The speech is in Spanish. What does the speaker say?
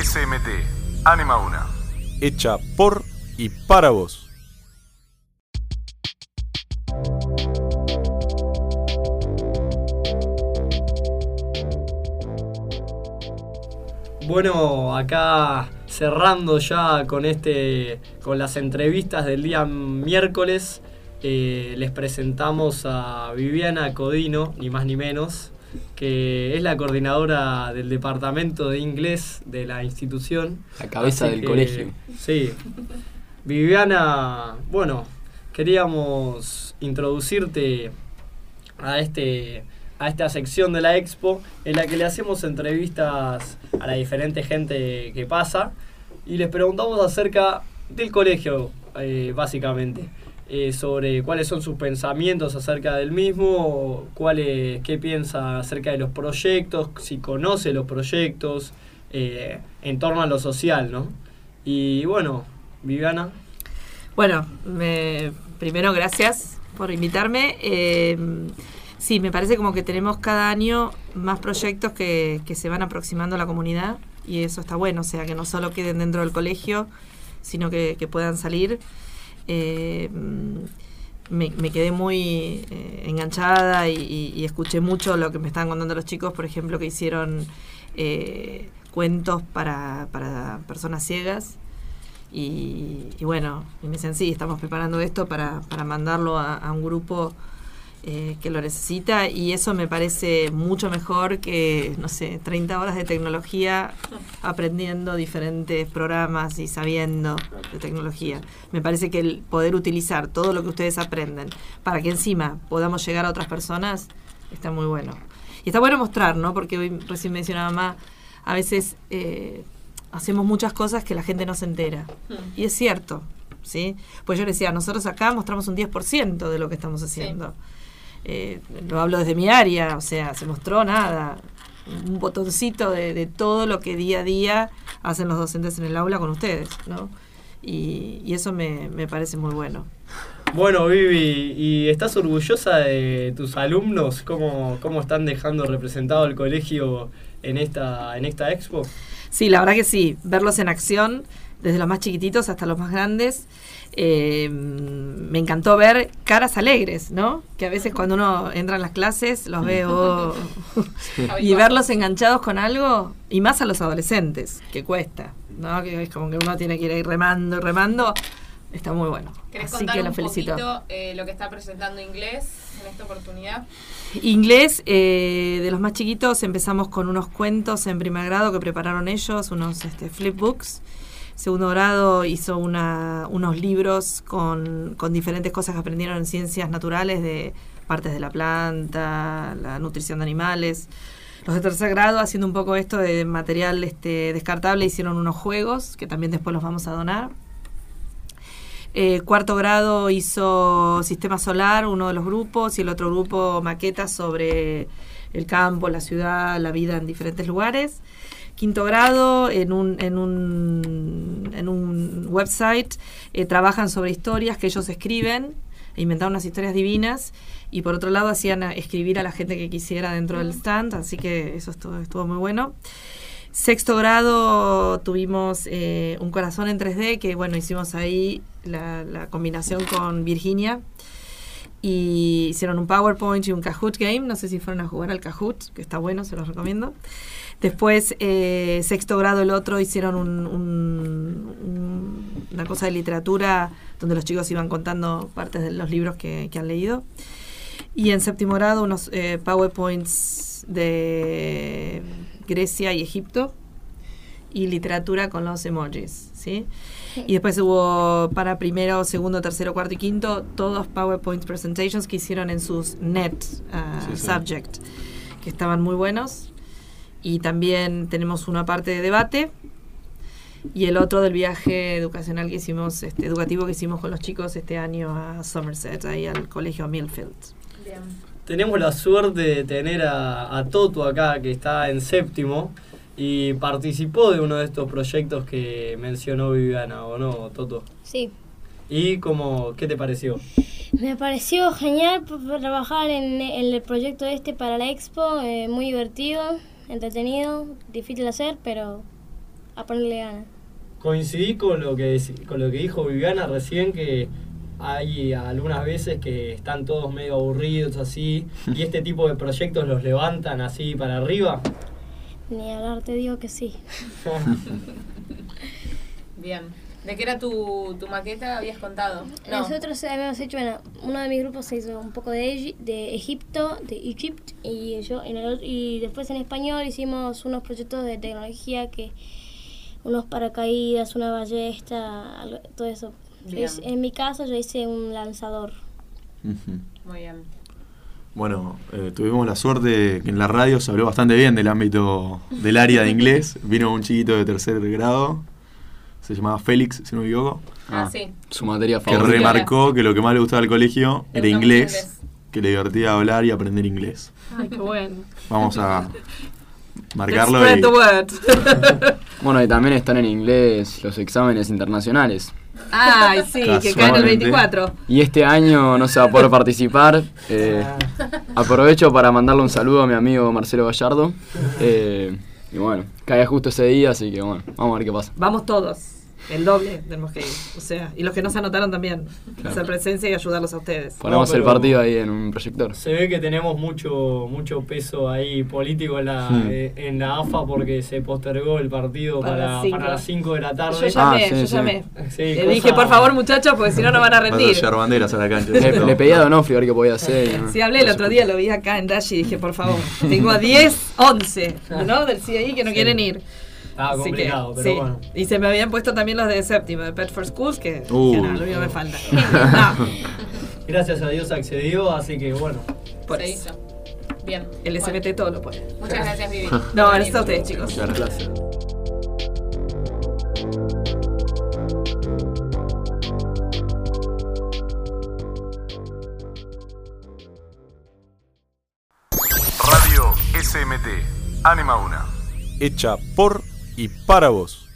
SMT, Anima Una. Hecha por y para vos. Bueno, acá cerrando ya con este con las entrevistas del día miércoles, eh, les presentamos a Viviana Codino, ni más ni menos, que es la coordinadora del departamento de inglés de la institución. La cabeza del colegio. Sí. Viviana, bueno, queríamos introducirte a este a esta sección de la expo en la que le hacemos entrevistas a la diferente gente que pasa y les preguntamos acerca del colegio, eh, básicamente. Eh, sobre cuáles son sus pensamientos acerca del mismo, cuáles, qué piensa acerca de los proyectos, si conoce los proyectos, eh, en torno a lo social, ¿no? Y bueno, Viviana. Bueno, me, primero gracias por invitarme. Eh, sí, me parece como que tenemos cada año más proyectos que, que se van aproximando a la comunidad y eso está bueno, o sea, que no solo queden dentro del colegio, sino que puedan salir eh, me, quedé muy eh, enganchada y, escuché mucho lo que me estaban contando los chicos, por ejemplo, que hicieron eh, cuentos para, personas ciegas. Y, bueno, y me decían, sí, estamos preparando esto para mandarlo a un grupo eh, que lo necesita y eso me parece mucho mejor que, no sé, 30 horas de tecnología aprendiendo diferentes programas y sabiendo de tecnología. Me parece que el poder utilizar todo lo que ustedes aprenden para que encima podamos llegar a otras personas está muy bueno. Y está bueno mostrar, ¿no? Porque hoy recién mencionaba más, a veces eh, hacemos muchas cosas que la gente no se entera. Y es cierto, ¿sí? Pues yo le decía, nosotros acá mostramos un 10% de lo que estamos haciendo eh, lo hablo desde mi área, o sea, se mostró nada, un botoncito de, todo lo que día a día hacen los docentes en el aula con ustedes, ¿no? Y, eso me, parece muy bueno. Bueno, Vivi, ¿y estás orgullosa de tus alumnos? ¿Cómo, cómo están dejando representado el colegio en esta, en esta expo? Sí, la verdad que sí, verlos en acción, desde los más chiquititos hasta los más grandes. Eh, me encantó ver caras alegres, ¿no? Que a veces cuando uno entra en las clases los veo y verlos enganchados con algo, y más a los adolescentes, que cuesta, ¿no? Que es como que uno tiene que ir remando y remando. Está muy bueno. ¿Querés Así que lo felicito. Poquito, eh, lo que está presentando inglés en esta oportunidad? Inglés, eh, de los más chiquitos, empezamos con unos cuentos en primer grado que prepararon ellos, unos este, flipbooks segundo grado hizo una, unos libros con, diferentes cosas que aprendieron en ciencias naturales de partes de la planta, la nutrición de animales. Los de tercer grado, haciendo un poco esto de material este, descartable, hicieron unos juegos que también después los vamos a donar. Eh, cuarto grado hizo Sistema Solar, uno de los grupos, y el otro grupo maquetas sobre el campo, la ciudad, la vida en diferentes lugares quinto grado en un, en un, en un website eh, trabajan sobre historias que ellos escriben, e inventaron unas historias divinas y por otro lado hacían escribir a la gente que quisiera dentro del stand, así que eso estuvo, estuvo muy bueno. Sexto grado tuvimos eh, un corazón en 3D, que bueno, hicimos ahí la, la, combinación con Virginia. Y hicieron un PowerPoint y un Kahoot Game. No sé si fueron a jugar al Kahoot, que está bueno, se los recomiendo. Después, eh, sexto grado, el otro, hicieron una cosa de literatura donde los chicos iban contando partes de los libros que, han leído. Y en séptimo grado, unos eh, PowerPoints de Grecia y Egipto y literatura con los emojis, ¿sí? Y después hubo para primero, segundo, tercero, cuarto y quinto, todos PowerPoint presentations que hicieron en sus net uh, subject, que estaban muy buenos y también tenemos una parte de debate y el otro del viaje educacional que hicimos, este, educativo que hicimos con los chicos este año a Somerset, ahí al colegio Millfield. Tenemos la suerte de tener a, a Toto acá, que está en séptimo y participó de uno de estos proyectos que mencionó Viviana, ¿o no, Toto? Sí. ¿Y cómo, qué te pareció? Me pareció genial trabajar en, el proyecto este para la expo, eh, muy divertido entretenido, difícil de hacer, pero a ponerle ganas. Coincidí con lo que con lo que dijo Viviana recién que hay algunas veces que están todos medio aburridos así y este tipo de proyectos los levantan así para arriba. Ni hablar, te digo que sí. Bien. ¿De qué era tu, tu maqueta? Habías contado. No. Nosotros habíamos hecho, bueno, uno de mis grupos se hizo un poco de, Egi- de Egipto, de Egypt, y yo en el otro- y después en español hicimos unos proyectos de tecnología que unos paracaídas, una ballesta, algo- todo eso. Bien. En mi caso yo hice un lanzador. Muy bien. Bueno, eh, tuvimos la suerte que en la radio se habló bastante bien del ámbito del área de inglés. Vino un chiquito de tercer grado, se llamaba Félix, si no me equivoco, Ah, Ah, sí. Su materia que favorita. remarcó que lo que más le gustaba del colegio era Era inglés, inglés. que le divertía hablar y aprender inglés. Ay, qué bueno. Vamos a marcarlo y the word. Bueno, y también están en inglés los exámenes internacionales. Ay, sí, que caen el Casualmente. 24. Y este año no se va a poder participar. eh, aprovecho para mandarle un saludo a mi amigo Marcelo Gallardo. eh, y bueno, cae justo ese día, así que bueno, vamos a ver qué pasa. Vamos todos. El doble tenemos que ir. O sea, y los que no se anotaron también. Hacer presencia y ayudarlos a ustedes. Ponemos No, el partido ahí en un proyector. Se ve que tenemos mucho mucho peso ahí político en la, eh, en la AFA porque se postergó el partido Para para, las cinco. para las 5 de la tarde. Yo llamé, Ah, sí, yo sí. llamé. Sí, Le cosa- dije, por favor, muchachos, porque si no, no van a vas a rendir. llevar banderas a la cancha. Le, le pedí a Donofrio a ver qué podía hacer. y no. Sí, hablé el otro día, lo vi acá en Dash y dije, por favor, tengo a 10, 11, ¿no? Del CII que no Sí. quieren ir. Estaba Así que, complicado, pero sí. bueno. Y se me habían puesto también los de séptimo, de Pet for Schools, que, Uh. que no, lo que me falta. No, Gracias a Dios accedió, así que bueno. por Se eso. hizo. Bien. El Bueno, SBT todo lo puede. muchas gracias, Vivi. No, gracias a ustedes, chicos. Muchas gracias. Radio SMT. Anima una. Hecha por y para vos.